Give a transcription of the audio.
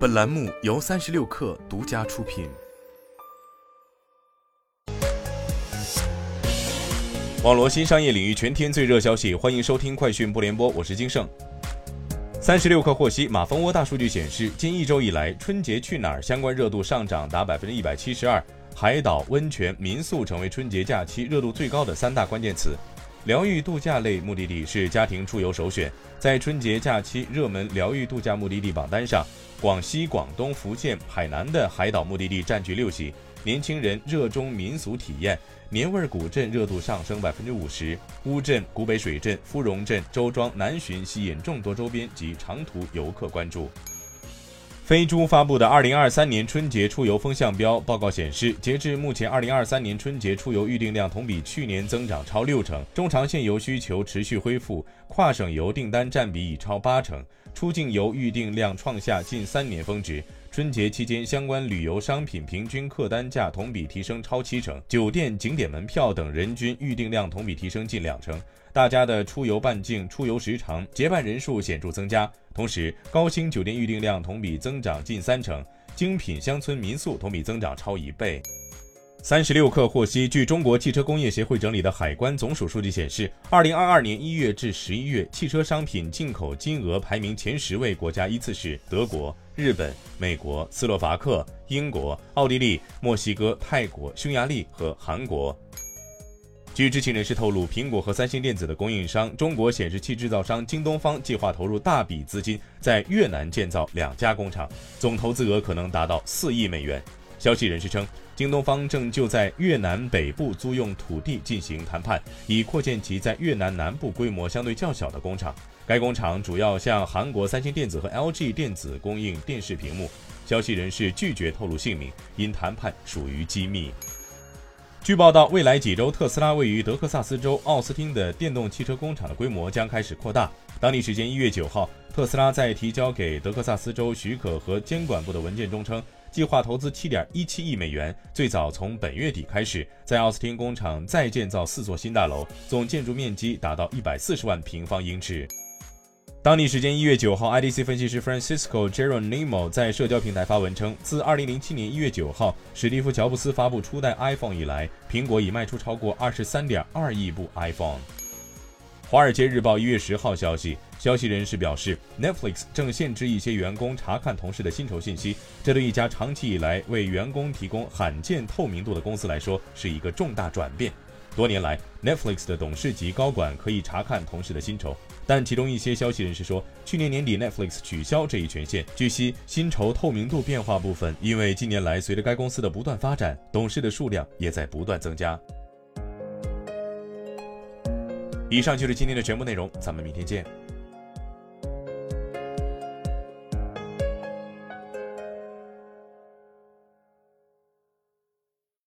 本栏目由三十六氪独家出品。网罗新商业领域全天最热消息，欢迎收听快讯不联播，我是金盛。三十六氪获悉，马蜂窝大数据显示，近一周以来，春节去哪儿相关热度上涨达百分之一百七十二，海岛、温泉、民宿成为春节假期热度最高的三大关键词。疗愈度假类目的地是家庭出游首选，在春节假期热门疗愈度假目的地榜单上，广西、广东、福建、海南的海岛目的地占据六席。年轻人热衷民俗体验，年味古镇热度上升百分之五十，乌镇、古北水镇、芙蓉镇、周庄、南浔吸引众多周边及长途游客关注。飞猪发布的二零二三年春节出游风向标报告显示，截至目前，二零二三年春节出游预订量同比去年增长超六成，中长线游需求持续恢复，跨省游订单占比已超八成，出境游预订量创下近三年峰值。春节期间，相关旅游商品平均客单价同比提升超七成，酒店、景点门票等人均预订量同比提升近两成。大家的出游半径、出游时长、结伴人数显著增加。同时，高星酒店预订量同比增长近三成，精品乡村民宿同比增长超一倍。三十六氪获悉，据中国汽车工业协会整理的海关总署数据显示，二零二二年一月至十一月，汽车商品进口金额排名前十位国家依次是德国、日本、美国、斯洛伐克、英国、奥地利、墨西哥、泰国、匈牙利和韩国。据知情人士透露，苹果和三星电子的供应商中国显示器制造商京东方计划投入大笔资金在越南建造两家工厂，总投资额可能达到四亿美元。消息人士称，京东方正就在越南北部租用土地进行谈判，以扩建其在越南南部规模相对较小的工厂。该工厂主要向韩国三星电子和 LG 电子供应电视屏幕。消息人士拒绝透露姓名，因谈判属于机密。据报道，未来几周，特斯拉位于德克萨斯州奥斯汀的电动汽车工厂的规模将开始扩大。当地时间一月九号，特斯拉在提交给德克萨斯州许可和监管部的文件中称。计划投资七点一七亿美元，最早从本月底开始，在奥斯汀工厂再建造四座新大楼，总建筑面积达到一百四十万平方英尺。当地时间一月九号，IDC 分析师 Francisco Geronimo 在社交平台发文称，自二零零七年一月九号史蒂夫·乔布斯发布初代 iPhone 以来，苹果已卖出超过二十三点二亿部 iPhone。《华尔街日报》一月十号消息，消息人士表示，Netflix 正限制一些员工查看同事的薪酬信息。这对一家长期以来为员工提供罕见透明度的公司来说是一个重大转变。多年来，Netflix 的董事级高管可以查看同事的薪酬，但其中一些消息人士说，去年年底 Netflix 取消这一权限。据悉，薪酬透明度变化部分，因为近年来随着该公司的不断发展，董事的数量也在不断增加。以上就是今天的全部内容，咱们明天见。